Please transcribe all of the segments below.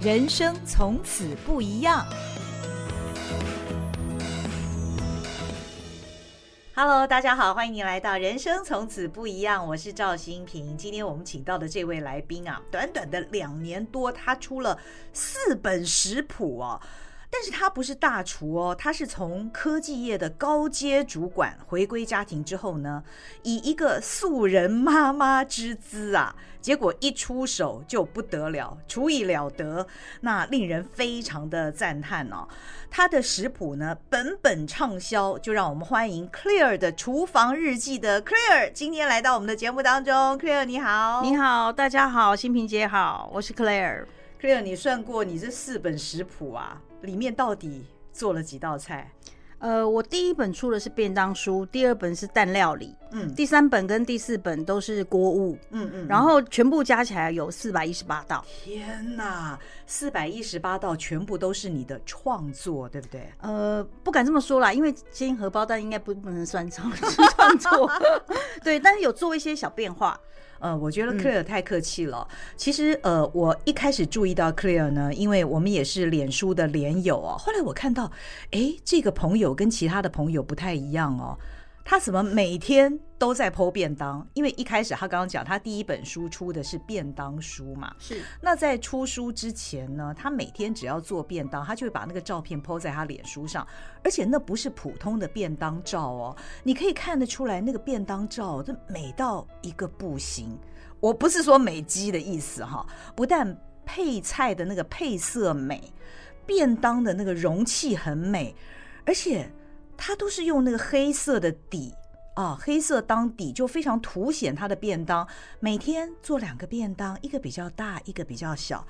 人生从此不一样。Hello，大家好，欢迎您来到《人生从此不一样》，我是赵新平。今天我们请到的这位来宾啊，短短的两年多，他出了四本食谱哦。但是他不是大厨哦，他是从科技业的高阶主管回归家庭之后呢，以一个素人妈妈之姿啊，结果一出手就不得了，厨艺了得，那令人非常的赞叹哦。他的食谱呢，本本畅销，就让我们欢迎 Claire 的厨房日记的 Claire 今天来到我们的节目当中。Claire 你好，你好，大家好，新平姐好，我是 Claire。Claire，你算过你这四本食谱啊？里面到底做了几道菜？呃，我第一本出的是便当书，第二本是蛋料理，嗯，第三本跟第四本都是锅物，嗯嗯，然后全部加起来有四百一十八道。天哪，四百一十八道全部都是你的创作，对不对？呃，不敢这么说啦，因为煎荷包蛋应该不不能算创 创作，对，但是有做一些小变化。呃，我觉得 Claire 太客气了。嗯、其实，呃，我一开始注意到 Claire 呢，因为我们也是脸书的脸友哦。后来我看到，哎，这个朋友跟其他的朋友不太一样哦。他怎么每天都在 po 便当？因为一开始他刚刚讲，他第一本书出的是便当书嘛。是。那在出书之前呢，他每天只要做便当，他就会把那个照片 po 在他脸书上，而且那不是普通的便当照哦，你可以看得出来，那个便当照这美到一个不行。我不是说美肌的意思哈，不但配菜的那个配色美，便当的那个容器很美，而且。他都是用那个黑色的底啊，黑色当底就非常凸显他的便当。每天做两个便当，一个比较大，一个比较小。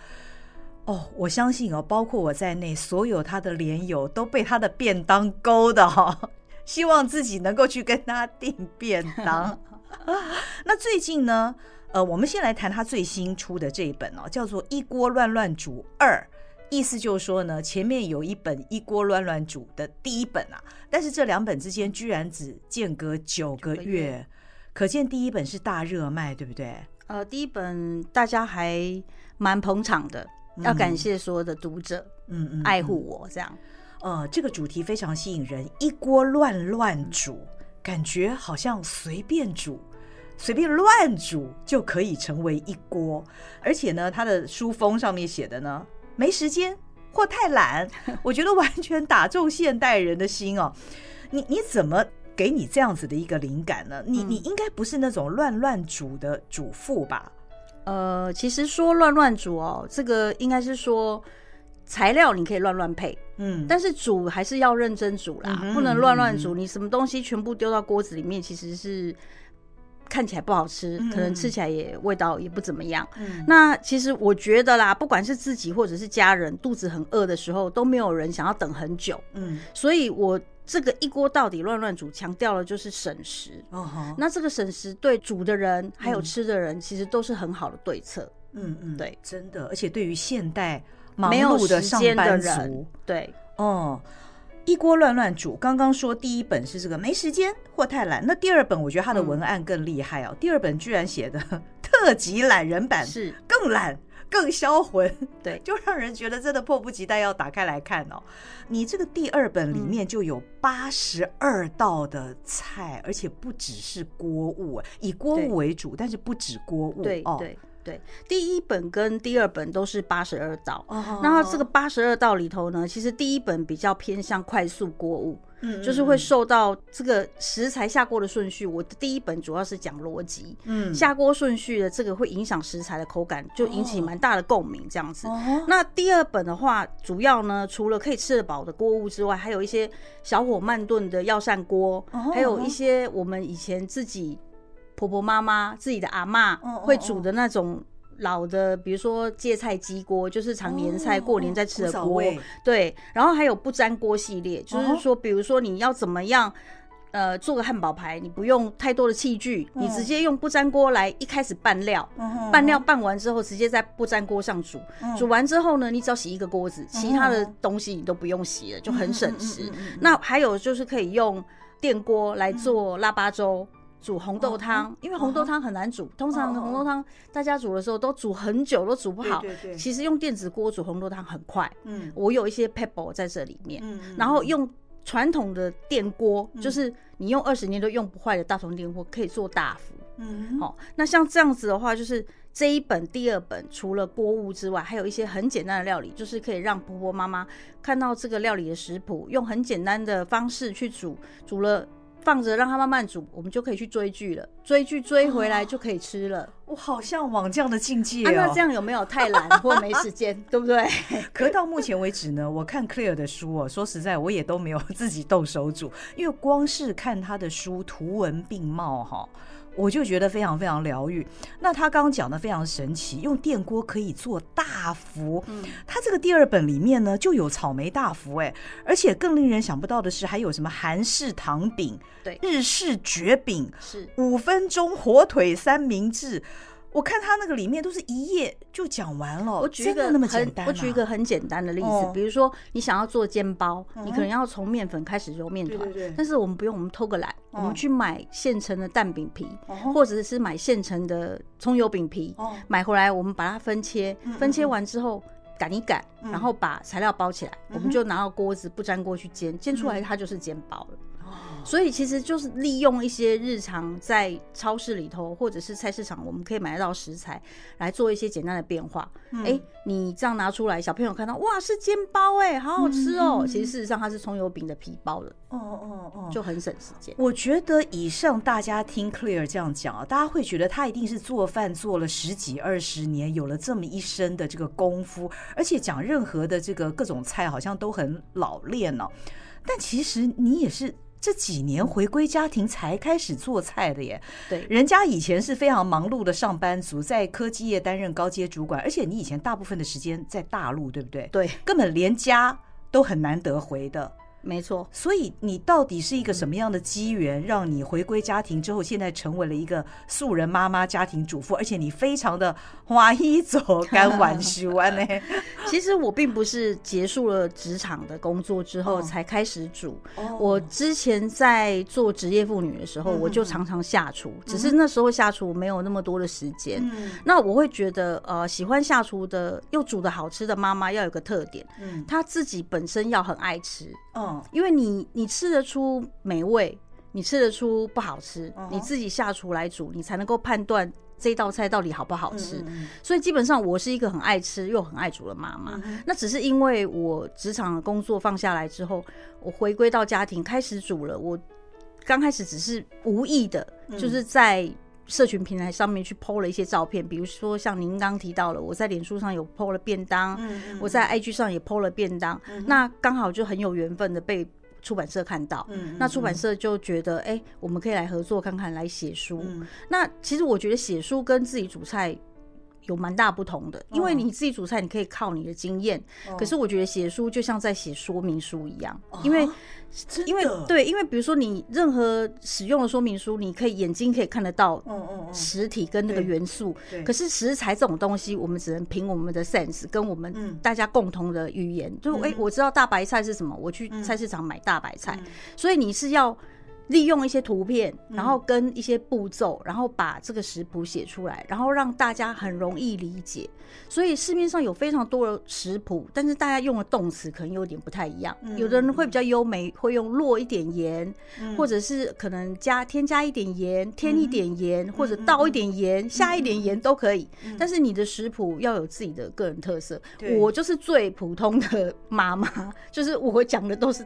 哦，我相信哦，包括我在内，所有他的脸友都被他的便当勾的哈、希望自己能够去跟他订便当。那最近呢，呃，我们先来谈他最新出的这一本哦，叫做《一锅乱乱煮二》。意思就是说呢，前面有一本一锅乱乱煮的第一本啊，但是这两本之间居然只间隔九个月，可见第一本是大热卖，对不对？呃，第一本大家还蛮捧场的，嗯、要感谢所有的读者，嗯嗯，爱护我这样。呃，这个主题非常吸引人，一锅乱乱煮，感觉好像随便煮、随便乱煮就可以成为一锅，而且呢，他的书封上面写的呢。没时间或太懒，我觉得完全打中现代人的心哦。你你怎么给你这样子的一个灵感呢？你你应该不是那种乱乱煮的主妇吧？呃，其实说乱乱煮哦，这个应该是说材料你可以乱乱配，嗯，但是煮还是要认真煮啦，不能乱乱煮。你什么东西全部丢到锅子里面，其实是。看起来不好吃，可能吃起来也味道也不怎么样。嗯，那其实我觉得啦，不管是自己或者是家人，肚子很饿的时候，都没有人想要等很久。嗯，所以我这个一锅到底乱乱煮，强调的就是省时。哦吼，那这个省时对煮的人还有吃的人，其实都是很好的对策。嗯嗯，对，真的，而且对于现代忙碌的上班族，对，哦。一锅乱乱煮，刚刚说第一本是这个没时间或太懒，那第二本我觉得他的文案更厉害哦。嗯、第二本居然写的 特级懒人版，是更懒更销魂，对，就让人觉得真的迫不及待要打开来看哦。你这个第二本里面就有八十二道的菜，嗯、而且不只是锅物，以锅物为主，但是不止锅物，对哦。对对，第一本跟第二本都是八十二道。Oh. 然后这个八十二道里头呢，其实第一本比较偏向快速锅物，嗯，就是会受到这个食材下锅的顺序。我的第一本主要是讲逻辑，嗯，下锅顺序的这个会影响食材的口感，就引起蛮大的共鸣这样子。Oh. 那第二本的话，主要呢除了可以吃得饱的锅物之外，还有一些小火慢炖的药膳锅，还有一些我们以前自己。婆婆妈妈自己的阿妈会煮的那种老的，比如说芥菜鸡锅，就是常年菜过年在吃的锅。对，然后还有不粘锅系列，就是说，比如说你要怎么样，呃，做个汉堡排，你不用太多的器具，你直接用不粘锅来一开始拌料，拌料拌完之后，直接在不粘锅上煮，煮完之后呢，你只要洗一个锅子，其他的东西你都不用洗了，就很省时。那还有就是可以用电锅来做腊八粥。煮红豆汤，因为红豆汤很难煮，通常红豆汤大家煮的时候都煮很久，都煮不好。对对对。其实用电子锅煮红豆汤很快。嗯。我有一些 pebble 在这里面。嗯。然后用传统的电锅，就是你用二十年都用不坏的大同电锅，可以做大福。嗯。好，那像这样子的话，就是这一本第二本，除了锅物之外，还有一些很简单的料理，就是可以让婆婆妈妈看到这个料理的食谱，用很简单的方式去煮，煮了。放着让它慢慢煮，我们就可以去追剧了。追剧追回来就可以吃了。我好向往这样的境界哦。那这样有没有太懒或没时间，对不对？可到目前为止呢，我看 Claire 的书哦，说实在，我也都没有自己动手煮，因为光是看他的书，图文并茂哈。我就觉得非常非常疗愈。那他刚刚讲的非常神奇，用电锅可以做大福。嗯，他这个第二本里面呢就有草莓大福哎，而且更令人想不到的是，还有什么韩式糖饼、对，日式绝饼、是五分钟火腿三明治。我看他那个里面都是一页就讲完了，我举一个那么简单，我举一个很简单的例子，比如说你想要做煎包，你可能要从面粉开始揉面团，但是我们不用，我们偷个懒，我们去买现成的蛋饼皮，或者是买现成的葱油饼皮，买回来我们把它分切，分切完之后擀一擀，然后把材料包起来，我们就拿到锅子不粘锅去煎，煎出来它就是煎包了。所以其实就是利用一些日常在超市里头或者是菜市场，我们可以买得到食材来做一些简单的变化。哎、嗯欸，你这样拿出来，小朋友看到哇，是煎包哎，好好吃哦。其实事实上它是葱油饼的皮包了。哦哦哦，就很省时间。我觉得以上大家听 Claire 这样讲啊，大家会觉得他一定是做饭做了十几二十年，有了这么一身的这个功夫，而且讲任何的这个各种菜好像都很老练呢、哦。但其实你也是。这几年回归家庭才开始做菜的耶，对，人家以前是非常忙碌的上班族，在科技业担任高阶主管，而且你以前大部分的时间在大陆，对不对？对，根本连家都很难得回的。没错，所以你到底是一个什么样的机缘，让你回归家庭之后，现在成为了一个素人妈妈、家庭主妇，而且你非常的花一走干完修完呢？其实我并不是结束了职场的工作之后才开始煮，我之前在做职业妇女的时候，我就常常下厨，只是那时候下厨没有那么多的时间。那我会觉得，呃，喜欢下厨的又煮的好吃的妈妈要有个特点，嗯，她自己本身要很爱吃。嗯，因为你你吃得出美味，你吃得出不好吃，你自己下厨来煮，你才能够判断这道菜到底好不好吃。所以基本上我是一个很爱吃又很爱煮的妈妈。那只是因为我职场的工作放下来之后，我回归到家庭开始煮了。我刚开始只是无意的，就是在。社群平台上面去 po 了一些照片，比如说像您刚提到了，我在脸书上有 po 了便当，嗯嗯、我在 IG 上也 po 了便当，嗯、那刚好就很有缘分的被出版社看到，嗯、那出版社就觉得，哎、欸，我们可以来合作看看，来写书。嗯、那其实我觉得写书跟自己煮菜有蛮大不同的，因为你自己煮菜你可以靠你的经验，哦、可是我觉得写书就像在写说明书一样，哦、因为。因为对，因为比如说你任何使用的说明书，你可以眼睛可以看得到，实体跟那个元素。可是食材这种东西，我们只能凭我们的 sense，跟我们大家共同的语言。就哎，我知道大白菜是什么，我去菜市场买大白菜。所以你是要。利用一些图片，然后跟一些步骤，然后把这个食谱写出来，然后让大家很容易理解。所以市面上有非常多的食谱，但是大家用的动词可能有点不太一样。有的人会比较优美，会用落一点盐，或者是可能加添加一点盐，添一点盐，或者倒一点盐，下一点盐都可以。但是你的食谱要有自己的个人特色。我就是最普通的妈妈，就是我讲的都是。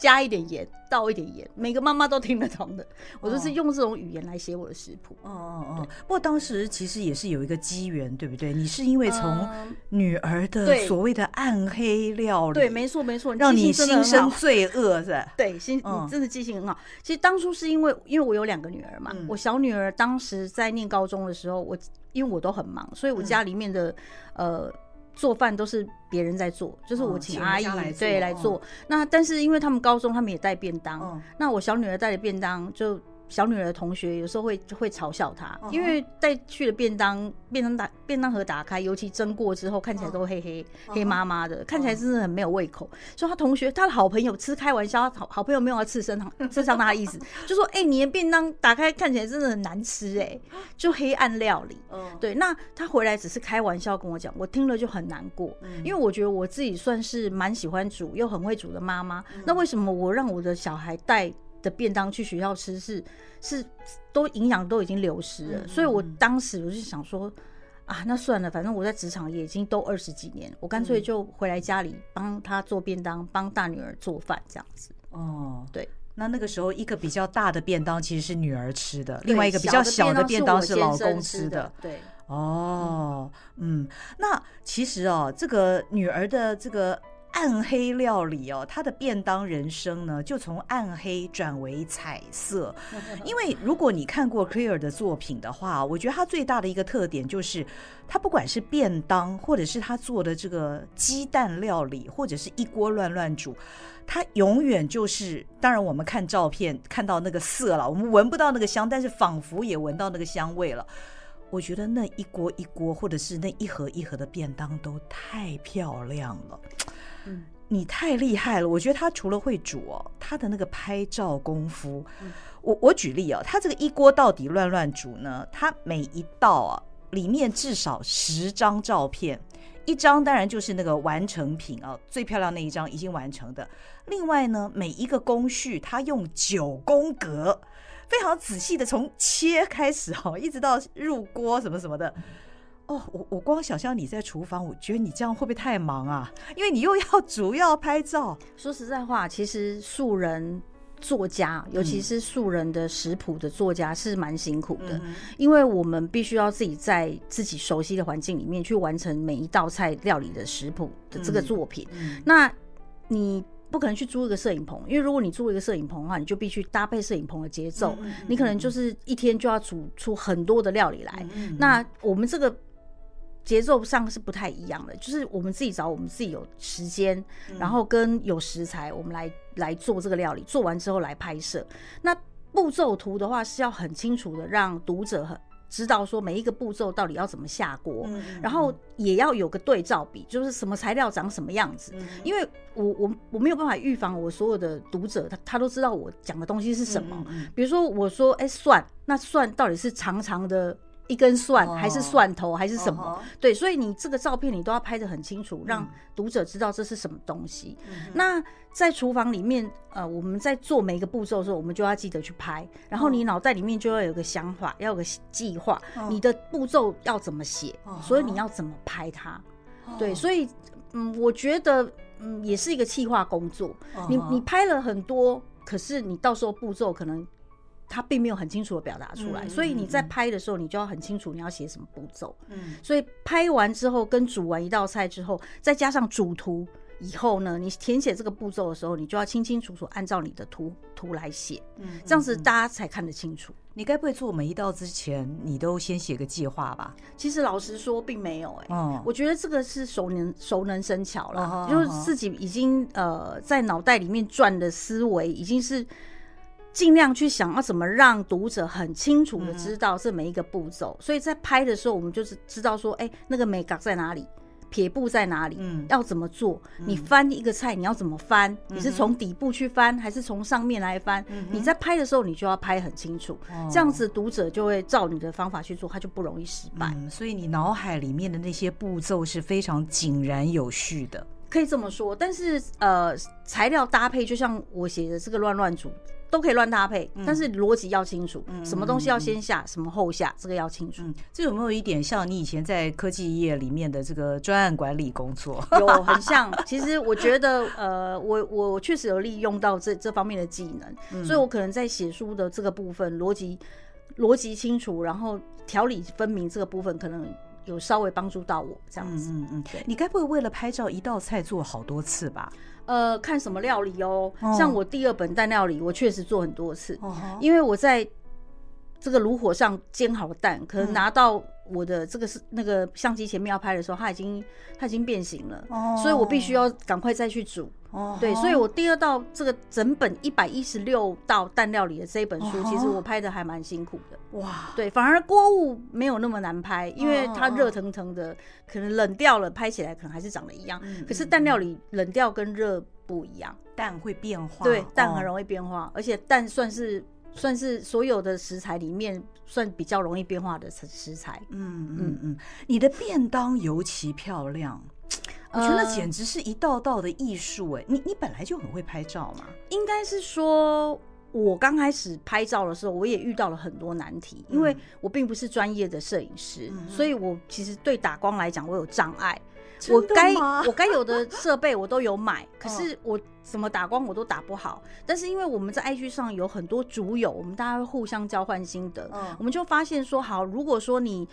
加一点盐，倒一点盐，每个妈妈都听得懂的。我就是用这种语言来写我的食谱。哦哦哦。不过当时其实也是有一个机缘，对不对？你是因为从女儿的所谓的暗黑料理，对，没错没错，让你心生罪恶是吧？对，心你真的记性很好。其实当初是因为，因为我有两个女儿嘛，我小女儿当时在念高中的时候，我因为我都很忙，所以我家里面的呃。做饭都是别人在做，就是我请阿姨来对来做。那但是因为他们高中他们也带便当，那我小女儿带的便当就小女儿的同学有时候会会嘲笑她，uh. 因为带去的便当便当打便当盒打开，尤其蒸过之后看起来都黑黑、uh. 黑麻麻的，看起来真的很没有胃口。Uh. 所以他同学她的好朋友吃开玩笑，好好朋友没有要刺伤 刺伤他的意思，就说：“哎、欸，你的便当打开看起来真的很难吃、欸，哎，就黑暗料理。Uh ”.对，那他回来只是开玩笑跟我讲，我听了就很难过，uh. 因为我觉得我自己算是蛮喜欢煮又很会煮的妈妈，uh. 那为什么我让我的小孩带？的便当去学校吃是是都营养都已经流失了，所以我当时我就想说啊，那算了，反正我在职场也已经都二十几年，我干脆就回来家里帮他做便当，帮大女儿做饭这样子。哦，对，那那个时候一个比较大的便当其实是女儿吃的，另外一个比较小的便当是老公吃的。对，哦，嗯，那其实哦，这个女儿的这个。暗黑料理哦，他的便当人生呢，就从暗黑转为彩色。因为如果你看过 Claire 的作品的话，我觉得他最大的一个特点就是，他不管是便当，或者是他做的这个鸡蛋料理，或者是一锅乱乱煮，他永远就是，当然我们看照片看到那个色了，我们闻不到那个香，但是仿佛也闻到那个香味了。我觉得那一锅一锅，或者是那一盒一盒的便当都太漂亮了。嗯，你太厉害了！我觉得他除了会煮哦，他的那个拍照功夫，我我举例哦，他这个一锅到底乱乱煮呢？他每一道啊，里面至少十张照片，一张当然就是那个完成品啊，最漂亮那一张已经完成的。另外呢，每一个工序他用九宫格，非常仔细的从切开始哈，一直到入锅什么什么的。哦，我我光想象你在厨房，我觉得你这样会不会太忙啊？因为你又要 煮又要拍照。说实在话，其实素人作家，尤其是素人的食谱的作家，是蛮辛苦的，嗯，因为我们必须要自己在自己熟悉的环境里面去完成每一道菜料理的食谱的这个作品。那你不可能去租一个摄影棚，因为如果你租一个摄影棚的话，你就必须搭配摄影棚的节奏，你可能就是一天就要煮出很多的料理来。那我们这个。节奏上是不太一样的，就是我们自己找我们自己有时间，然后跟有食材，我们来来做这个料理，做完之后来拍摄。那步骤图的话是要很清楚的，让读者很知道说每一个步骤到底要怎么下锅，然后也要有个对照比，就是什么材料长什么样子。因为我我我没有办法预防我所有的读者，他他都知道我讲的东西是什么。比如说我说哎蒜，那蒜到底是长长的。一根蒜还是蒜头还是什么？Oh. Oh. 对，所以你这个照片你都要拍得很清楚，让读者知道这是什么东西。Mm -hmm. 那在厨房里面，呃，我们在做每一个步骤的时候，我们就要记得去拍。然后你脑袋里面就要有个想法，要有个计划，oh. 你的步骤要怎么写，oh. 所以你要怎么拍它。Oh. 对，所以嗯，我觉得嗯，也是一个企划工作。Oh. 你你拍了很多，可是你到时候步骤可能。他并没有很清楚的表达出来，所以你在拍的时候，你就要很清楚你要写什么步骤。嗯，所以拍完之后跟煮完一道菜之后，再加上主图以后呢，你填写这个步骤的时候，你就要清清楚楚按照你的图图来写。嗯，这样子大家才看得清楚。你该不会做每一道之前，你都先写个计划吧？其实老实说，并没有。哎，嗯，我觉得这个是熟能熟能生巧了，就是自己已经呃在脑袋里面转的思维已经是。尽量去想要怎么让读者很清楚的知道这每一个步骤，所以在拍的时候，我们就是知道说，哎，那个美感在哪里，撇步在哪里，嗯，要怎么做？你翻一个菜，你要怎么翻？你是从底部去翻，还是从上面来翻？你在拍的时候，你就要拍很清楚，这样子读者就会照你的方法去做，他就不容易失败。所以你脑海里面的那些步骤是非常井然有序的，可以这么说。但是呃，材料搭配就像我写的这个乱乱煮。都可以乱搭配，但是逻辑要清楚，嗯，什么东西要先下，嗯，什么后下，这个要清楚。嗯，这有没有一点像你以前在科技业里面的这个专案管理工作？有，很像。其实我觉得，呃，我我确实有利用到这这方面的技能，嗯，所以我可能在写书的这个部分，逻辑逻辑清楚，然后条理分明这个部分，可能有稍微帮助到我这样子。嗯嗯，嗯。你该不会为了拍照一道菜做好多次吧？呃，看什么料理哦？像我第二本蛋料理，我确实做很多次，因为我在这个炉火上煎好了蛋，可能拿到我的这个是那个相机前面要拍的时候，它已经它已经变形了，哦、所以我必须要赶快再去煮。哦，对，所以我第二道这个整本一百一十六道蛋料理的这一本书，哦、其实我拍的还蛮辛苦的。哇，对，反而锅物没有那么难拍，因为它热腾腾的，可能冷掉了，拍起来可能还是长得一样。嗯、可是蛋料理冷掉跟热不一样，蛋会变化。对，蛋很容易变化，哦、而且蛋算是算是所有的食材里面算比较容易变化的食材。嗯嗯嗯，你的便当尤其漂亮。我觉得那简直是一道道的艺术哎！你你本来就很会拍照嘛？应该是说，我刚开始拍照的时候，我也遇到了很多难题，因为我并不是专业的摄影师，所以我其实对打光来讲，我有障碍。我该我该有的设备我都有买，可是我怎么打光我都打不好。但是因为我们在 IG 上有很多主友，我们大家会互相交换心得，我们就发现说，好，如果说你。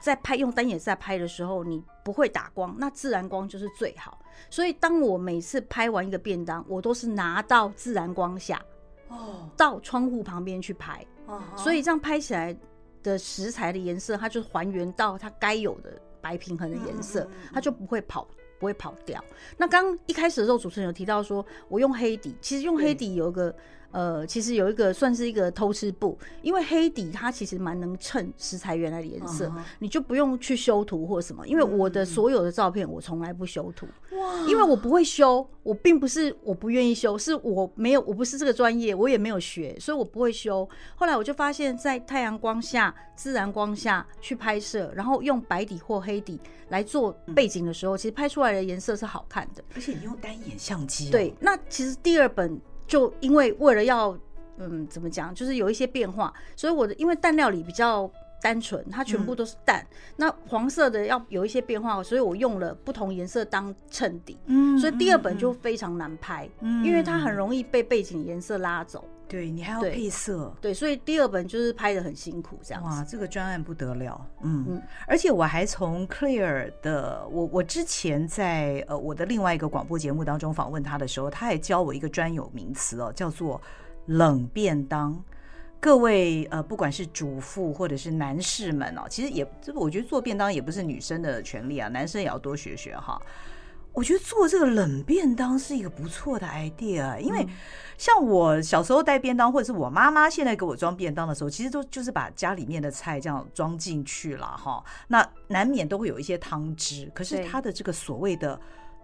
在拍用单眼在拍的时候，你不会打光，那自然光就是最好。所以当我每次拍完一个便当，我都是拿到自然光下，哦，到窗户旁边去拍，哦，所以这样拍起来的食材的颜色，它就还原到它该有的白平衡的颜色，它就不会跑，不会跑掉。那刚一开始的时候，主持人有提到说我用黑底，其实用黑底有一个。呃，其实有一个算是一个偷吃布，因为黑底它其实蛮能衬食材原来的颜色，uh huh. 你就不用去修图或什么。因为我的所有的照片我从来不修图，哇，因为我不会修，我并不是我不愿意修，是我没有，我不是这个专业，我也没有学，所以我不会修。后来我就发现，在太阳光下、自然光下去拍摄，然后用白底或黑底来做背景的时候，其实拍出来的颜色是好看的。而且你用单眼相机，对，那其实第二本。就因为为了要，嗯，怎么讲，就是有一些变化，所以我的因为蛋料理比较单纯，它全部都是蛋，嗯、那黄色的要有一些变化，所以我用了不同颜色当衬底，嗯，所以第二本就非常难拍，嗯，因为它很容易被背景颜色拉走。对，你还要配色对，对，所以第二本就是拍的很辛苦，这样子。哇，这个专案不得了，嗯，嗯，而且我还从 Claire 的，我我之前在呃我的另外一个广播节目当中访问他的时候，他还教我一个专有名词哦，叫做冷便当。各位呃，不管是主妇或者是男士们哦，其实也这个我觉得做便当也不是女生的权利啊，男生也要多学学哈。我觉得做这个冷便当是一个不错的 idea，因为像我小时候带便当，或者是我妈妈现在给我装便当的时候，其实都就是把家里面的菜这样装进去了哈。那难免都会有一些汤汁，可是它的这个所谓的。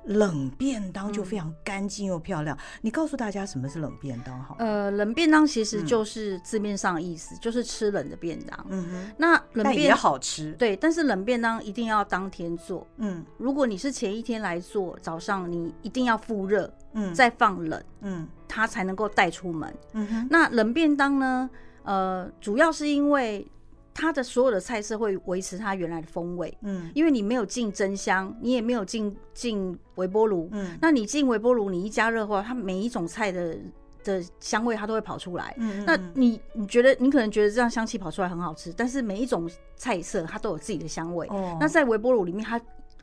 冷便当就非常干净又漂亮。嗯、你告诉大家什么是冷便当好？呃，冷便当其实就是字面上的意思，嗯、就是吃冷的便当。嗯哼，那冷便也好吃。对，但是冷便当一定要当天做。嗯，如果你是前一天来做，早上你一定要复热，嗯，再放冷，嗯，它才能够带出门。嗯哼，那冷便当呢？呃，主要是因为。它的所有的菜色会维持它原来的风味，嗯，因为你没有进蒸箱，你也没有进进微波炉，嗯，那你进微波炉，你一加热的话，它每一种菜的的香味它都会跑出来，嗯，那你你觉得你可能觉得这样香气跑出来很好吃，但是每一种菜色它都有自己的香味，哦，那在微波炉里面它。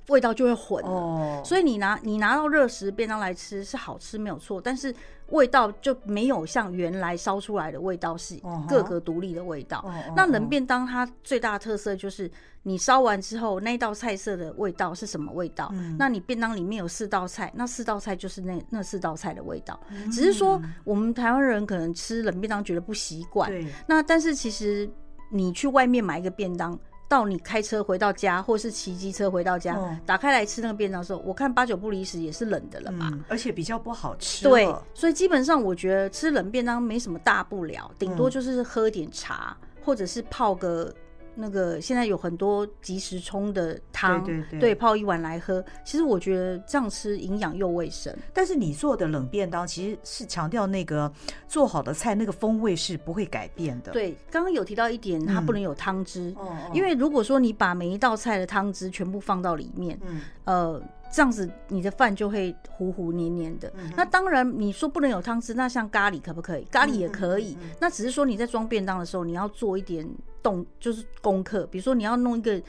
味道就会混了，所以你拿你拿到热食便当来吃是好吃没有错，但是味道就没有像原来烧出来的味道是各个独立的味道。那冷便当它最大的特色就是你烧完之后那道菜色的味道是什么味道？那你便当里面有四道菜，那四道菜就是那那四道菜的味道。只是说我们台湾人可能吃冷便当觉得不习惯，那但是其实你去外面买一个便当。到你开车回到家，或是骑机车回到家，哦、打开来吃那个便当的时候，我看八九不离十也是冷的了嘛？嗯，而且比较不好吃。对，所以基本上我觉得吃冷便当没什么大不了，顶多就是喝点茶，嗯、或者是泡个。那个现在有很多即时冲的汤，对对对，对，泡一碗来喝。其实我觉得这样吃营养又卫生。但是你做的冷便当其实是强调那个做好的菜那个风味是不会改变的。对，刚刚有提到一点，它不能有汤汁。嗯、因为如果说你把每一道菜的汤汁全部放到里面，嗯，呃。这样子你的饭就会糊糊黏黏的。嗯、那当然你说不能有汤汁，那像咖喱可不可以？咖喱也可以。嗯嗯嗯、那只是说你在装便当的时候，你要做一点动，就是功课。比如说你要弄一个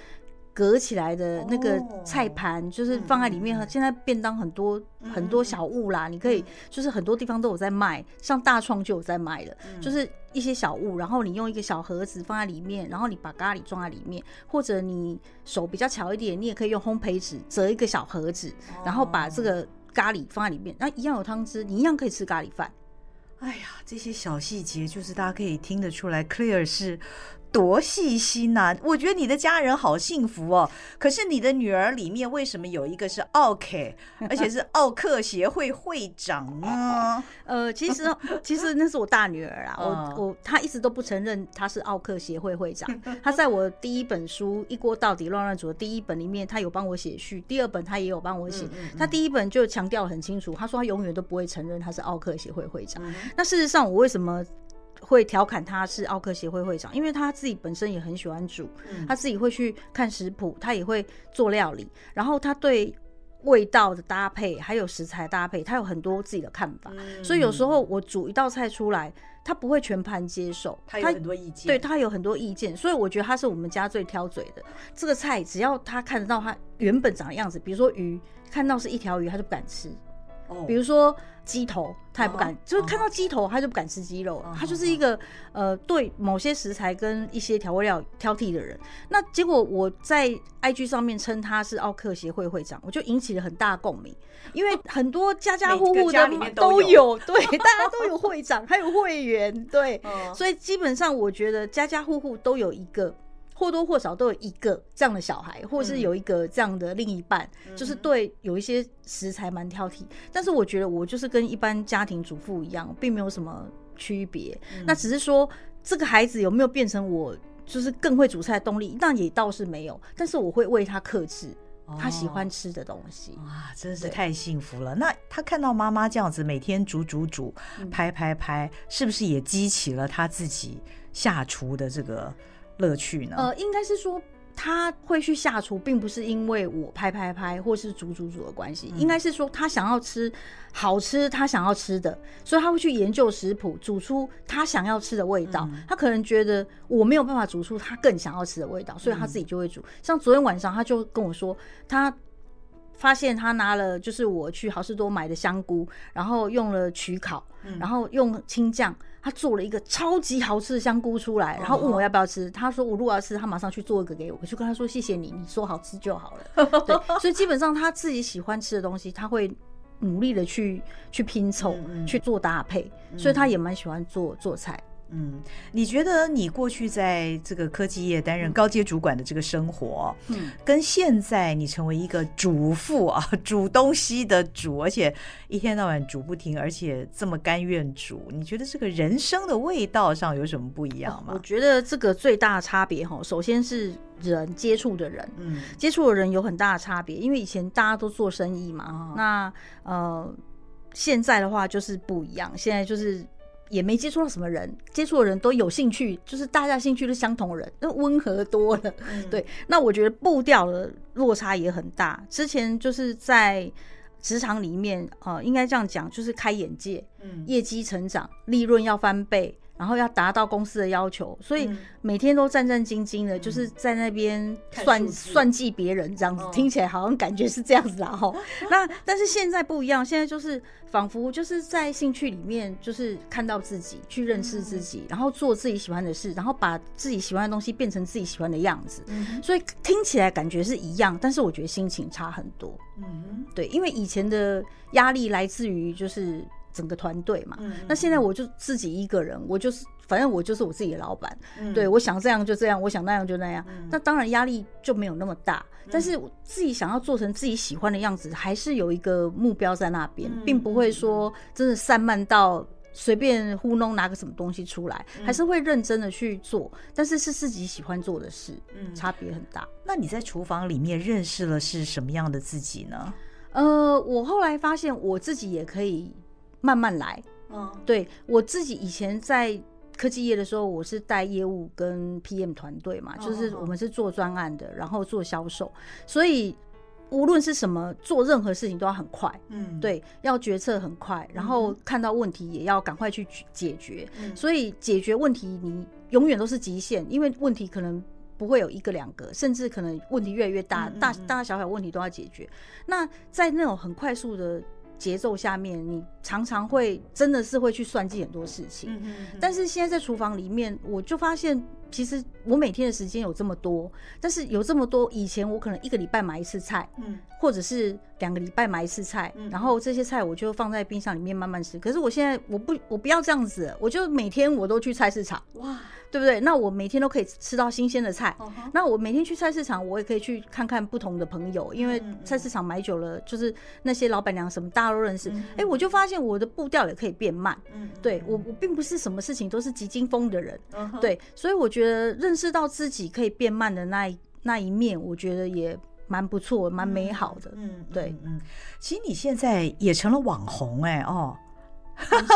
隔起来的那个菜盘，就是放在里面。嗯、现在便当很多、嗯、很多小物啦，嗯、你可以就是很多地方都有在卖，像大创就有在卖了，嗯、就是一些小物，然后你用一个小盒子放在里面，然后你把咖喱装在里面，或者你手比较巧一点，你也可以用烘焙纸折一个小盒子，然后把这个咖喱放在里面，那一样有汤汁，你一样可以吃咖喱饭。哎呀，这些小细节就是大家可以听得出来，Claire 是。多细心呐、啊！我觉得你的家人好幸福哦。可是你的女儿里面为什么有一个是奥克，而且是奥克协会会长呢？呃，其实其实那是我大女儿啊。我我她一直都不承认她是奥克协会会长。她在我第一本书《一锅到底乱乱煮》的第一本里面，她有帮我写序；第二本她也有帮我写。她第一本就强调很清楚，她说她永远都不会承认她是奥克协会会长。那事实上，我为什么？会调侃他是奥克协会会长，因为他自己本身也很喜欢煮，嗯、他自己会去看食谱，他也会做料理，然后他对味道的搭配还有食材搭配，他有很多自己的看法。嗯、所以有时候我煮一道菜出来，他不会全盘接受，他有很多意见，对他有很多意见，所以我觉得他是我们家最挑嘴的。这个菜只要他看得到他原本长的样子，比如说鱼，看到是一条鱼，他就不敢吃。比如说鸡头，他也不敢，就是看到鸡头他就不敢吃鸡肉。他就是一个呃，对某些食材跟一些调味料挑剔的人。那结果我在 IG 上面称他是奥克协会会长，我就引起了很大共鸣，因为很多家家户户的都有，对，大家都有会长，还有会员，对，所以基本上我觉得家家户户都有一个。或多或少都有一个这样的小孩，或是有一个这样的另一半，嗯、就是对有一些食材蛮挑剔。但是我觉得我就是跟一般家庭主妇一样，并没有什么区别。嗯、那只是说这个孩子有没有变成我就是更会煮菜的动力？那也倒是没有。但是我会为他克制他喜欢吃的东西。哇、哦，真是太幸福了！那他看到妈妈这样子每天煮煮煮、拍拍拍，是不是也激起了他自己下厨的这个？乐趣呢？呃，应该是说他会去下厨，并不是因为我拍拍拍或是煮煮煮的关系，嗯、应该是说他想要吃好吃，他想要吃的，所以他会去研究食谱，煮出他想要吃的味道。嗯、他可能觉得我没有办法煮出他更想要吃的味道，所以他自己就会煮。嗯、像昨天晚上，他就跟我说，他发现他拿了就是我去好市多买的香菇，然后用了曲烤，嗯、然后用青酱。他做了一个超级好吃的香菇出来，然后问我要不要吃。他说我如果要吃，他马上去做一个给我。我就跟他说谢谢你，你说好吃就好了。对，所以基本上他自己喜欢吃的东西，他会努力的去去拼凑，嗯嗯去做搭配，所以他也蛮喜欢做做菜。嗯，你觉得你过去在这个科技业担任高阶主管的这个生活，嗯，跟现在你成为一个主妇啊，煮东西的煮，而且一天到晚煮不停，而且这么甘愿煮，你觉得这个人生的味道上有什么不一样吗？我觉得这个最大的差别哈，首先是人接触的人，嗯，接触的人有很大的差别，因为以前大家都做生意嘛，哦、那呃，现在的话就是不一样，现在就是。也没接触到什么人，接触的人都有兴趣，就是大家兴趣是相同的人，那温和多了。嗯、对，那我觉得步调的落差也很大。之前就是在职场里面，呃，应该这样讲，就是开眼界，嗯，业绩成长，利润要翻倍。然后要达到公司的要求，所以每天都战战兢兢的，就是在那边算算计别人这样子，听起来好像感觉是这样子啦哈。那但是现在不一样，现在就是仿佛就是在兴趣里面，就是看到自己，去认识自己，然后做自己喜欢的事，然后把自己喜欢的东西变成自己喜欢的样子。所以听起来感觉是一样，但是我觉得心情差很多。嗯，对，因为以前的压力来自于就是。整个团队嘛，嗯、那现在我就自己一个人，我就是反正我就是我自己的老板，嗯、对，我想这样就这样，我想那样就那样，嗯、那当然压力就没有那么大。嗯、但是自己想要做成自己喜欢的样子，还是有一个目标在那边，嗯、并不会说真的散漫到随便糊弄拿个什么东西出来，嗯、还是会认真的去做，但是是自己喜欢做的事，嗯，差别很大。那你在厨房里面认识了是什么样的自己呢？呃，我后来发现我自己也可以。慢慢来，嗯，对，我自己以前在科技业的时候，我是带业务跟 PM 团队嘛，就是我们是做专案的，然后做销售，所以无论是什么，做任何事情都要很快，嗯，对，要决策很快，然后看到问题也要赶快去解决，所以解决问题你永远都是极限，因为问题可能。不会有一个两个，甚至可能问题越来越大，嗯嗯嗯大大大小小问题都要解决。那在那种很快速的节奏下面，你常常会真的是会去算计很多事情。但是现在在厨房里面，我就发现。其实我每天的时间有这么多，但是有这么多，以前我可能一个礼拜买一次菜，嗯，或者是两个礼拜买一次菜，嗯，然后这些菜我就放在冰箱里面慢慢吃。可是我现在我不我不要这样子，我就每天我都去菜市场，哇。对不对？那我每天都可以吃到新鲜的菜。Uh huh. 那我每天去菜市场，我也可以去看看不同的朋友，因为菜市场买久了，就是那些老板娘什么大家都认识。哎、uh 我就发现我的步调也可以变慢。嗯、uh，huh. 对我我并不是什么事情都是急惊风的人。Uh huh. 对，所以我觉得认识到自己可以变慢的那一那一面，我觉得也蛮不错，蛮美好的。嗯、uh，huh. 对，嗯，其实你现在也成了网红哎、欸、哦，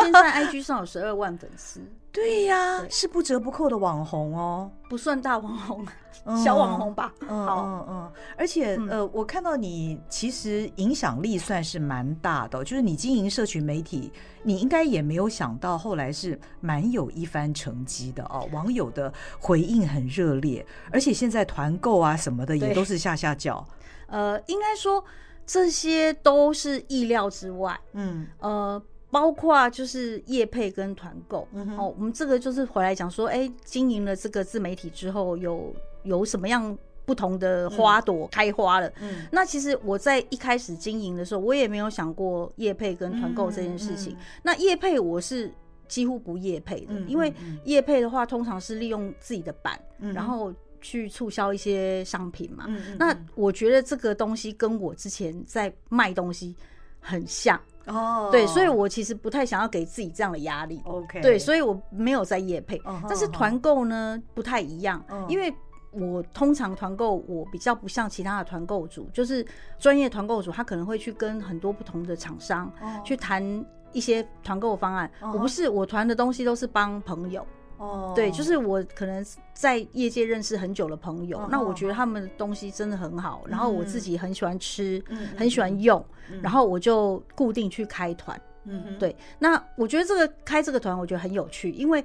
现在 IG 上有十二万粉丝。对呀，对是不折不扣的网红哦，不算大网红，嗯、小网红吧。嗯好嗯嗯，而且、嗯、呃，我看到你其实影响力算是蛮大的，就是你经营社群媒体，你应该也没有想到后来是蛮有一番成绩的哦。网友的回应很热烈，而且现在团购啊什么的也都是下下叫。呃，应该说这些都是意料之外。嗯呃。包括就是业配跟团购，嗯、我们这个就是回来讲说，哎、欸，经营了这个自媒体之后，有有什么样不同的花朵开花了？嗯，那其实我在一开始经营的时候，我也没有想过业配跟团购这件事情。那业配我是几乎不业配的，嗯、因为业配的话，通常是利用自己的版，嗯、然后去促销一些商品嘛。嗯、那我觉得这个东西跟我之前在卖东西很像。哦，oh. 对，所以我其实不太想要给自己这样的压力。OK，对，所以我没有在夜配。Uh. 但是团购呢不太一样，uh. 因为我通常团购我比较不像其他的团购主，就是专业团购主，他可能会去跟很多不同的厂商去谈一些团购方案。Uh. 我不是，我团的东西都是帮朋友。哦，对，就是我可能在业界认识很久的朋友，那我觉得他们的东西真的很好，然后我自己很喜欢吃，很喜欢用，然后我就固定去开团。嗯，对，那我觉得这个开这个团，我觉得很有趣，因为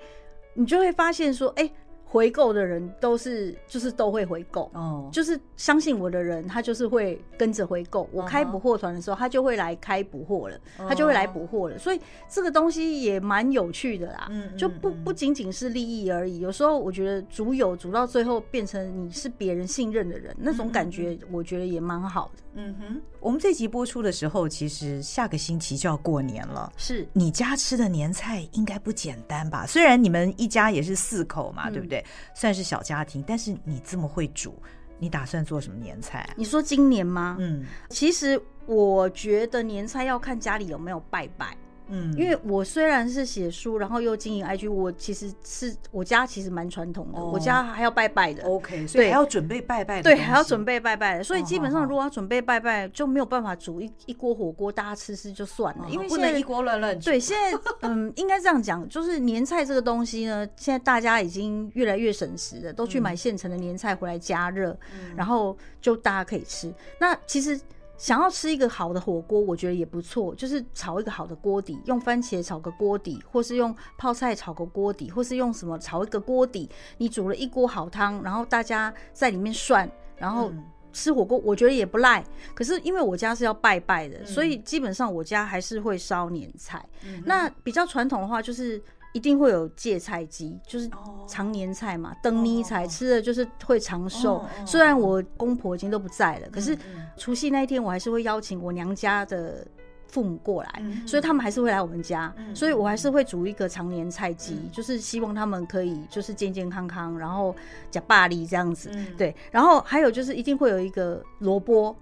你就会发现说，哎。回购的人都是就是都会回购哦，就是相信我的人，他就是会跟着回购。我开补货团的时候，他就会来开补货了，他就会来补货了。所以这个东西也蛮有趣的啦，就不不仅仅是利益而已。有时候我觉得主有主到最后变成你是别人信任的人，那种感觉我觉得也蛮好的。嗯哼，我们这集播出的时候，其实下个星期就要过年了。是你家吃的年菜应该不简单吧？虽然你们一家也是四口嘛，嗯、对不对？算是小家庭，但是你这么会煮，你打算做什么年菜啊？你说今年吗？嗯，其实我觉得年菜要看家里有没有拜拜。嗯，因为我虽然是写书，然后又经营 IG，我其实是我家其实蛮传统的，哦、我家还要拜拜的。OK，所以还要准备拜拜的。对，还要准备拜拜的。所以基本上如果要准备拜拜，就没有办法煮一一锅火锅，大家吃吃就算了。哦、因为不能一锅乱乱煮。对，现在 嗯，应该这样讲，就是年菜这个东西呢，现在大家已经越来越省时了，都去买现成的年菜回来加热，嗯、然后就大家可以吃。那其实。想要吃一个好的火锅，我觉得也不错，就是炒一个好的锅底，用番茄炒个锅底，或是用泡菜炒个锅底，或是用什么炒一个锅底。你煮了一锅好汤，然后大家在里面涮，然后吃火锅，我觉得也不赖。可是因为我家是要拜拜的，所以基本上我家还是会烧年菜。那比较传统的话，就是。一定会有芥菜鸡，就是常年菜嘛，灯尼菜吃的就是会长寿。虽然我公婆已经都不在了，可是除夕那一天我还是会邀请我娘家的父母过来，所以他们还是会来我们家，所以我还是会煮一个常年菜鸡，就是希望他们可以就是健健康康，然后呷百二这样子。对，然后还有就是一定会有一个萝卜。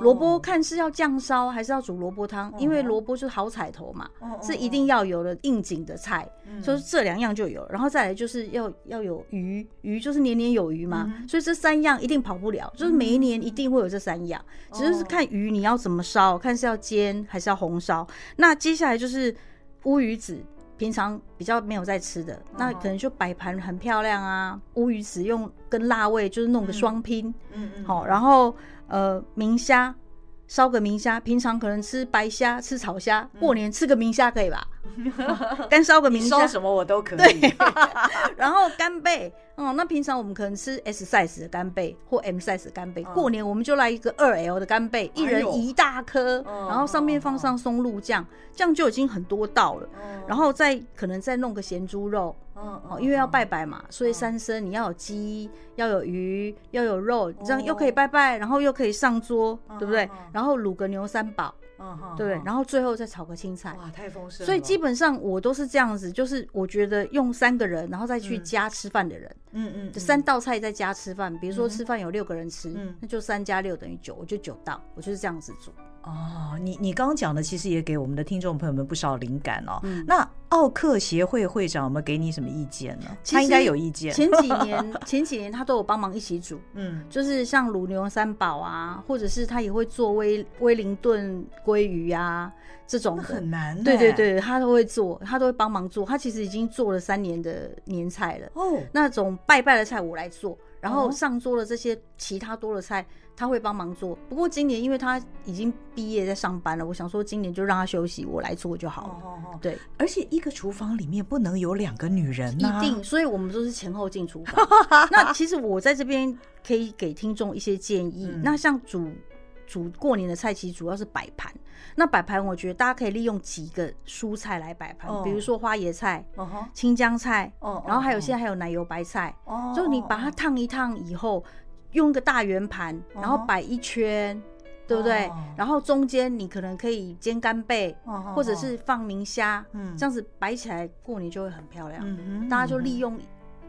萝卜看是要酱烧还是要煮萝卜汤，因为萝卜就是好彩头嘛，是一定要有的应景的菜，所以这两样就有。然后再来就是要要有鱼，鱼就是年年有余嘛，所以这三样一定跑不了，就是每一年一定会有这三样，只是看鱼你要怎么烧，看是要煎还是要红烧。那接下来就是乌鱼子，平常比较没有在吃的，那可能就摆盘很漂亮啊，乌鱼子用跟辣味就是弄个双拼，嗯嗯，好，然后。呃，明虾，烧个明虾，平常可能吃白虾、吃炒虾，过年吃个明虾可以吧？干烧个明虾，烧什么我都可以。对，然后干贝，哦，那平常我们可能吃 S size 的干贝或 M size 的干贝，嗯、过年我们就来一个二 L 的干贝，一人一大颗，哎、然后上面放上松露酱，这样就已经很多道了。嗯、然后再可能再弄个咸猪肉，哦、嗯，因为要拜拜嘛，所以三牲你要有鸡，要有鱼，要有肉，这样又可以拜拜，然后又可以上桌，嗯、对不对？然后卤个牛三宝。嗯哼，对，然后最后再炒个青菜，哇，太丰盛了。所以基本上我都是这样子，就是我觉得用三个人，然后再去加吃饭的人，嗯嗯，就三道菜再加吃饭。比如说吃饭有六个人吃，那就三加六等于九，我就九道，我就是这样子做。哦，你你刚刚讲的其实也给我们的听众朋友们不少灵感哦。那奥克协会会长有没有给你什么意见呢？他应该有意见。前几年 前几年他都有帮忙一起煮，嗯，就是像卤牛三宝啊，或者是他也会做威威灵顿鲑鱼啊这种很难。对对对，他都会做，他都会帮忙做。他其实已经做了三年的年菜了。哦，那种拜拜的菜我来做，然后上桌的这些其他多的菜。他会帮忙做，不过今年因为他已经毕业在上班了，我想说今年就让他休息，我来做就好了。哦哦哦对，而且一个厨房里面不能有两个女人啊，一定，所以我们都是前后进厨房。那其实我在这边可以给听众一些建议。嗯、那像煮煮过年的菜，其实主要是摆盘。那摆盘，我觉得大家可以利用几个蔬菜来摆盘，哦、比如说花椰菜、哦、青江菜，哦、然后还有现在还有奶油白菜，哦、就你把它烫一烫以后。用个大圆盘，然后摆一圈，uh. 对不对？Uh. 然后中间你可能可以煎干贝，uh. 或者是放明虾，uh. 这样子摆起来过年就会很漂亮。Uh. 大家就利用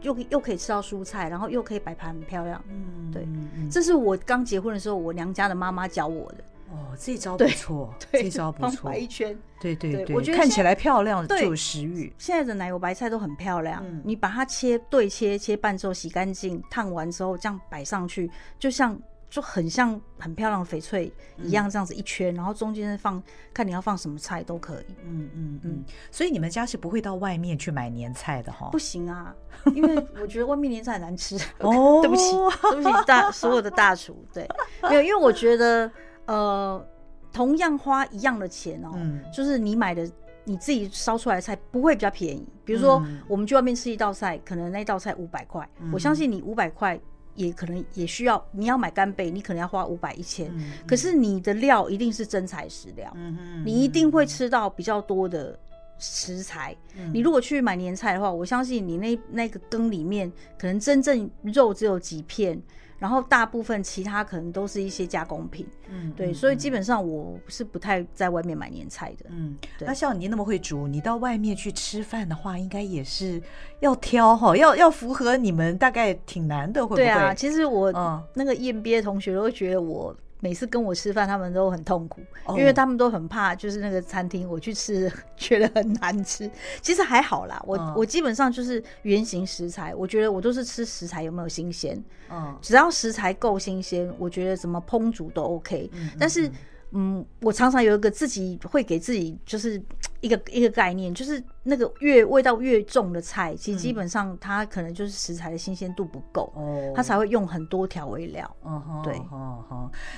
又又可以吃到蔬菜，然后又可以摆盘很漂亮。Uh. 对，这是我刚结婚的时候，我娘家的妈妈教我的。哦，这招不错，这招不错，摆一圈，对对对，我觉得看起来漂亮就有食欲。现在的奶油白菜都很漂亮，你把它切对切切半之后洗干净，烫完之后这样摆上去，就像就很像很漂亮的翡翠一样，这样子一圈，然后中间放看你要放什么菜都可以。嗯嗯嗯，所以你们家是不会到外面去买年菜的哈？不行啊，因为我觉得外面年菜很难吃。哦，对不起，对不起大所有的大厨，对，没有，因为我觉得。呃，同样花一样的钱哦，嗯、就是你买的你自己烧出来的菜不会比较便宜。比如说，我们去外面吃一道菜，可能那道菜五百块，嗯、我相信你五百块也可能也需要，你要买干贝，你可能要花五百一千。嗯、可是你的料一定是真材实料，嗯、你一定会吃到比较多的食材。嗯、你如果去买年菜的话，我相信你那那个羹里面可能真正肉只有几片。然后大部分其他可能都是一些加工品，嗯，对，嗯、所以基本上我是不太在外面买年菜的，嗯，对。那像你那么会煮，你到外面去吃饭的话，应该也是要挑哈，要要符合你们大概挺难的，会不会？对啊，其实我那个 EMBA 同学都会觉得我。每次跟我吃饭，他们都很痛苦，因为他们都很怕，就是那个餐厅我去吃，觉得很难吃。其实还好啦，我、嗯、我基本上就是原型食材，我觉得我都是吃食材有没有新鲜，嗯，只要食材够新鲜，我觉得怎么烹煮都 OK。嗯、但是。嗯，我常常有一个自己会给自己就是 一个一个概念，就是那个越味道越重的菜，其实基本上它可能就是食材的新鲜度不够，哦，它才会用很多调味料。嗯哼，对，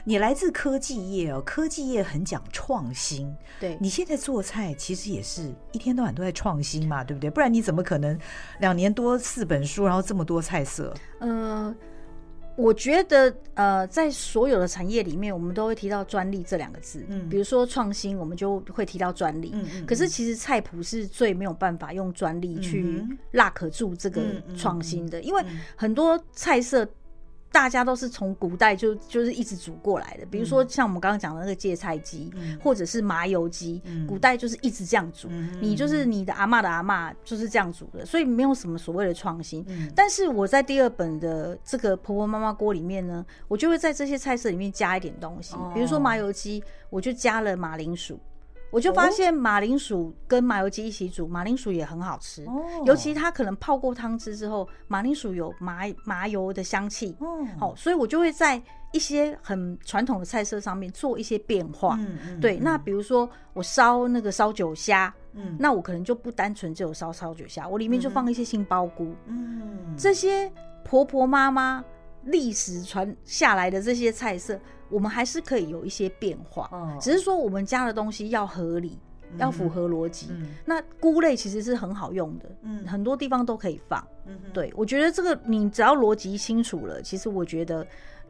你来自科技业哦，科技业很讲创新。对，你现在做菜其实也是一天到晚都在创新嘛，对不对？不然你怎么可能两年多四本书，然后这么多菜色？嗯、呃。我觉得，呃，在所有的产业里面，我们都会提到专利这两个字。嗯，比如说创新，我们就会提到专利。嗯嗯。可是其实菜谱是最没有办法用专利去 lock 住这个创新的，因为很多菜色。大家都是从古代就就是一直煮过来的，比如说像我们刚刚讲的那个芥菜鸡，嗯、或者是麻油鸡，嗯、古代就是一直这样煮。嗯、你就是你的阿嬷的阿嬷就是这样煮的，所以没有什么所谓的创新。嗯、但是我在第二本的这个婆婆妈妈锅里面呢，我就会在这些菜色里面加一点东西，比如说麻油鸡，我就加了马铃薯。我就发现马铃薯跟麻油鸡一起煮，马铃薯也很好吃。尤其它可能泡过汤汁之后，马铃薯有麻麻油的香气。好，所以我就会在一些很传统的菜色上面做一些变化。对，那比如说我烧那个烧酒虾，那我可能就不单纯只有烧烧酒虾，我里面就放一些杏鲍菇。这些婆婆妈妈历史传下来的这些菜色。我们还是可以有一些变化，哦、只是说我们加的东西要合理，嗯、要符合逻辑。嗯、那菇类其实是很好用的，嗯，很多地方都可以放。嗯，对，我觉得这个你只要逻辑清楚了，其实我觉得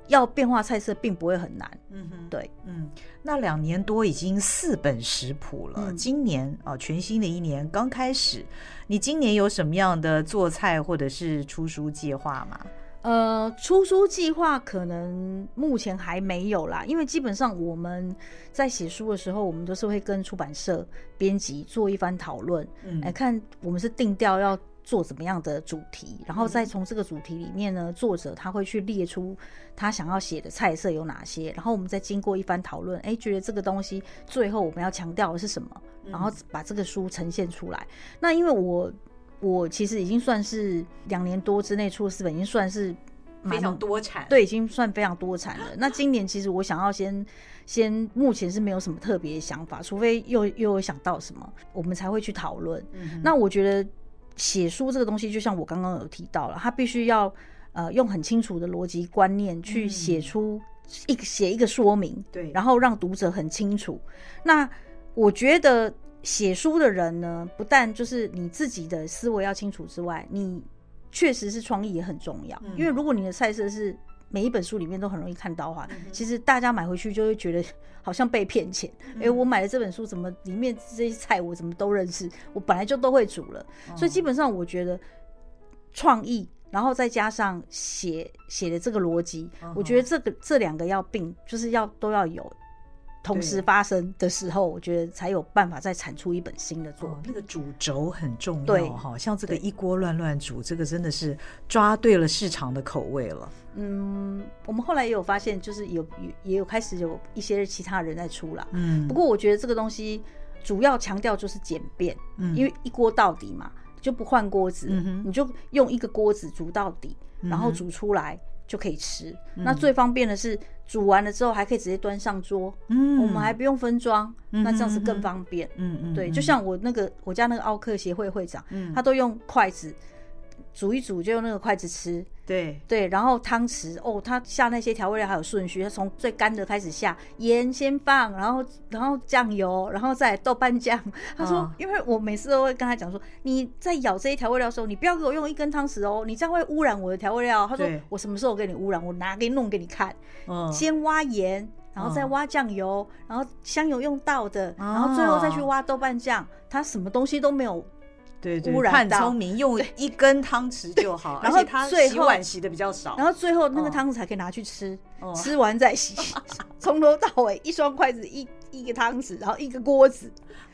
要变化菜色并不会很难。嗯哼，对，嗯，那两年多已经四本食谱了，嗯、今年啊，全新的一年刚开始，你今年有什么样的做菜或者是出书计划吗？呃，出书计划可能目前还没有啦，因为基本上我们在写书的时候，我们都是会跟出版社编辑做一番讨论，嗯，来看我们是定调要做怎么样的主题，然后再从这个主题里面呢，作者他会去列出他想要写的菜色有哪些，然后我们再经过一番讨论，哎，觉得这个东西最后我们要强调的是什么，然后把这个书呈现出来。那因为我。我其实已经算是两年多之内出了四本，已经算是非常多产。对，已经算非常多产了。那今年其实我想要先先，目前是没有什么特别的想法，除非又又有想到什么，我们才会去讨论。嗯、那我觉得写书这个东西，就像我刚刚有提到了，它必须要呃用很清楚的逻辑观念去写出一个写、嗯、一个说明，对，然后让读者很清楚。那我觉得。写书的人呢，不但就是你自己的思维要清楚之外，你确实是创意也很重要。嗯、因为如果你的菜色是每一本书里面都很容易看到的话，嗯、其实大家买回去就会觉得 好像被骗钱。哎、我买了这本书怎么里面这些菜我怎么都认识？我本来就都会煮了，嗯、所以基本上我觉得创意，然后再加上写写的这个逻辑，我觉得这个这两个要并，就是要都要有。同时发生的时候，我觉得才有办法再产出一本新的作品。哦，那个主轴很重要哈，像这个一锅乱乱煮，对这个真的是抓对了市场的口味了。嗯，我们后来也有发现，就是有也也有开始有一些其他人在出了。嗯，不过我觉得这个东西主要强调就是简便，嗯，因为一锅到底嘛，就不换锅子，你就用一个锅子煮到底，然后煮出来。就可以吃，嗯、那最方便的是煮完了之后还可以直接端上桌，嗯，我们还不用分装，嗯、那这样子更方便，嗯嗯，对，就像我那个我家那个奥克协会会长，嗯，他都用筷子。煮一煮就用那个筷子吃，对对，然后汤匙哦，他下那些调味料还有顺序，他从最干的开始下，盐先放，然后然后酱油，然后再豆瓣酱。他说，哦、因为我每次都会跟他讲说，你在舀这些调味料的时候，你不要给我用一根汤匙哦，你这样会污染我的调味料。他说，我什么时候给你污染？我拿给你弄给你看。嗯、先挖盐，然后再挖酱油，然后香油用倒的，然后最后再去挖豆瓣酱。他什么东西都没有。对对，很聪明，用一根汤匙就好，然后他洗碗洗的比较少，然后最后那个汤匙才可以拿去吃，哦、吃完再洗，从、哦、头到尾一双筷子一一个汤匙，然后一个锅子。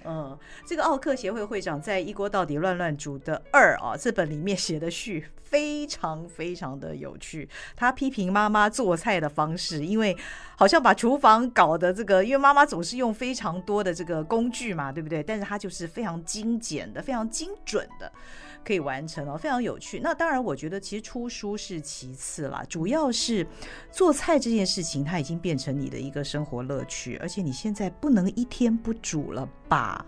嗯，这个奥克协会会长在《一锅到底乱乱煮》的二啊这本里面写的序非常非常的有趣。他批评妈妈做菜的方式，因为好像把厨房搞得这个，因为妈妈总是用非常多的这个工具嘛，对不对？但是他就是非常精简的、非常精准的可以完成哦，非常有趣。那当然，我觉得其实出书是其次啦，主要是做菜这件事情，它已经变成你的一个生活乐趣，而且你现在不能一天不煮了吧？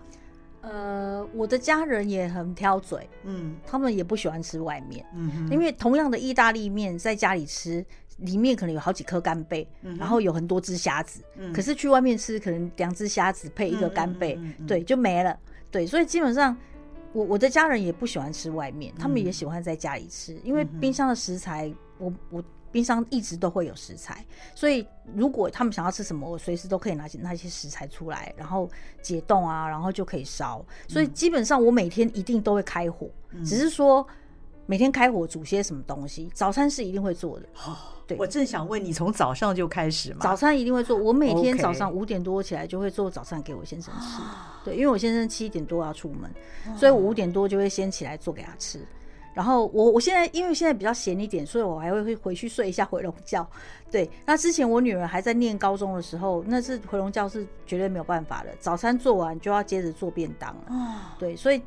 呃，我的家人也很挑嘴，嗯，他们也不喜欢吃外面，嗯，因为同样的意大利面在家里吃，里面可能有好几颗干贝，嗯、然后有很多只虾子，嗯、可是去外面吃，可能两只虾子配一个干贝，对，就没了，对，所以基本上我我的家人也不喜欢吃外面，他们也喜欢在家里吃，因为冰箱的食材，我我。冰箱一直都会有食材，所以如果他们想要吃什么，我随时都可以拿起那些食材出来，然后解冻啊，然后就可以烧。所以基本上我每天一定都会开火，嗯、只是说每天开火煮些什么东西。早餐是一定会做的。哦、对，我正想问你，从早上就开始吗？早餐一定会做。我每天早上五点多起来就会做早餐给我先生吃。哦、对，因为我先生七点多要出门，所以我五点多就会先起来做给他吃。然后我我现在因为现在比较闲一点，所以我还会会回去睡一下回笼觉。对，那之前我女儿还在念高中的时候，那是回笼觉是绝对没有办法的。早餐做完就要接着做便当了。哦，对，所以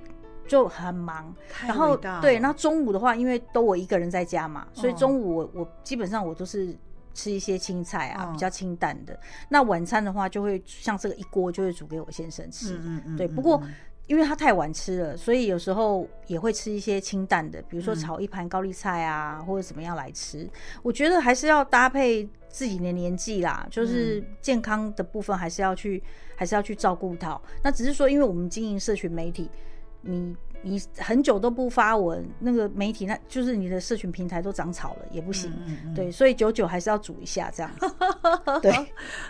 就很忙。然后对，那中午的话，因为都我一个人在家嘛，所以中午我我基本上我都是吃一些青菜啊，比较清淡的。那晚餐的话，就会像这个一锅就会煮给我先生吃。嗯嗯嗯。对，不过。因为他太晚吃了，所以有时候也会吃一些清淡的，比如说炒一盘高丽菜啊，嗯、或者怎么样来吃。我觉得还是要搭配自己的年纪啦，就是健康的部分还是要去，还是要去照顾到。那只是说，因为我们经营社群媒体，你。你很久都不发文，那个媒体那就是你的社群平台都长草了，也不行。嗯嗯嗯对，所以久久还是要煮一下这样。对，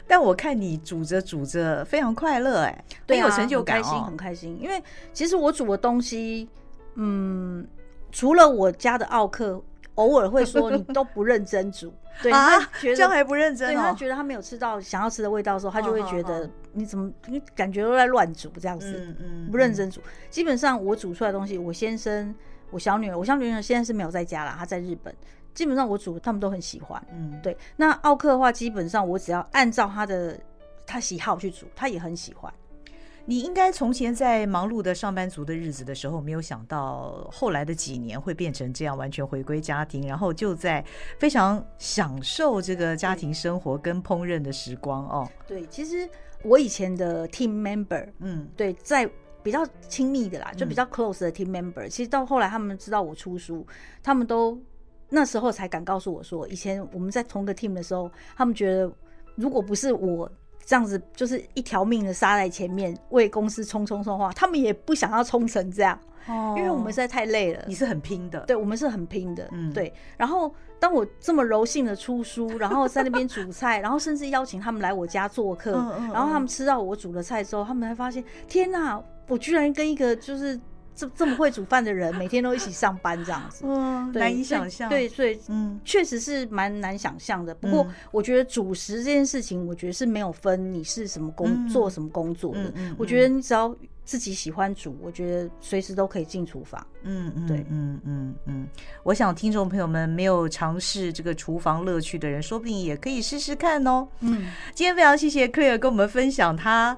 但我看你煮着煮着非常快乐，哎，对啊，很有成就感，哦，开心，很开心。因为其实我煮的东西，嗯，除了我家的奥客偶尔会说你都不认真煮。对，他觉得这样还不认真，哦，对，他觉得他没有吃到想要吃的味道的时候，他就会觉得你怎么你感觉都在乱煮这样子，嗯嗯，不认真煮。基本上我煮出来的东西，我先生、我小女儿，我小女儿现在是没有在家啦，她在日本。基本上我煮，他们都很喜欢。嗯，对。那奥克的话，基本上我只要按照他的他喜好去煮，他也很喜欢。你应该从前在忙碌的上班族的日子的时候，没有想到后来的几年会变成这样，完全回归家庭，然后就在非常享受这个家庭生活跟烹饪的时光哦。对，其实我以前的 team member，嗯，对，在比较亲密的啦，就比较 close 的 team member，嗯，其实到后来他们知道我出书，他们都那时候才敢告诉我说，以前我们在同个 team 的时候，他们觉得如果不是我。这样子就是一条命的杀在前面，为公司冲冲冲话，他们也不想要冲成这样，哦，因为我们实在太累了。你是很拼的，对，我们是很拼的，嗯，对。然后当我这么柔性的出书，然后在那边煮菜，然后甚至邀请他们来我家做客，嗯嗯嗯，然后他们吃到我煮的菜之后，他们才发现，天哪，我居然跟一个就是。这这么会煮饭的人，每天都一起上班这样子，嗯，难以想象。对，所以嗯，确实是蛮难想象的。不过，我觉得主食这件事情，我觉得是没有分你是什么工做什么工作的。我觉得你只要自己喜欢煮，我觉得随时都可以进厨房。嗯嗯，对，嗯嗯嗯。我想听众朋友们没有尝试这个厨房乐趣的人，说不定也可以试试看哦。嗯，今天非常谢谢 Claire 跟我们分享他。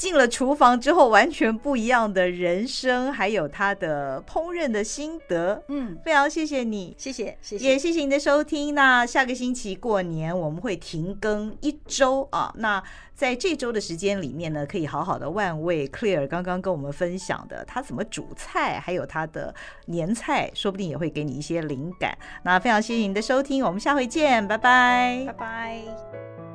进了厨房之后，完全不一样的人生，还有他的烹饪的心得。嗯，非常谢谢你，谢谢，谢谢，也谢谢你的收听。那下个星期过年我们会停更一周啊。那在这周的时间里面呢，可以好好的万味 Claire 刚刚跟我们分享的他怎么煮菜，还有他的年菜，说不定也会给你一些灵感。那非常谢谢您的收听，我们下回见，拜拜，拜拜。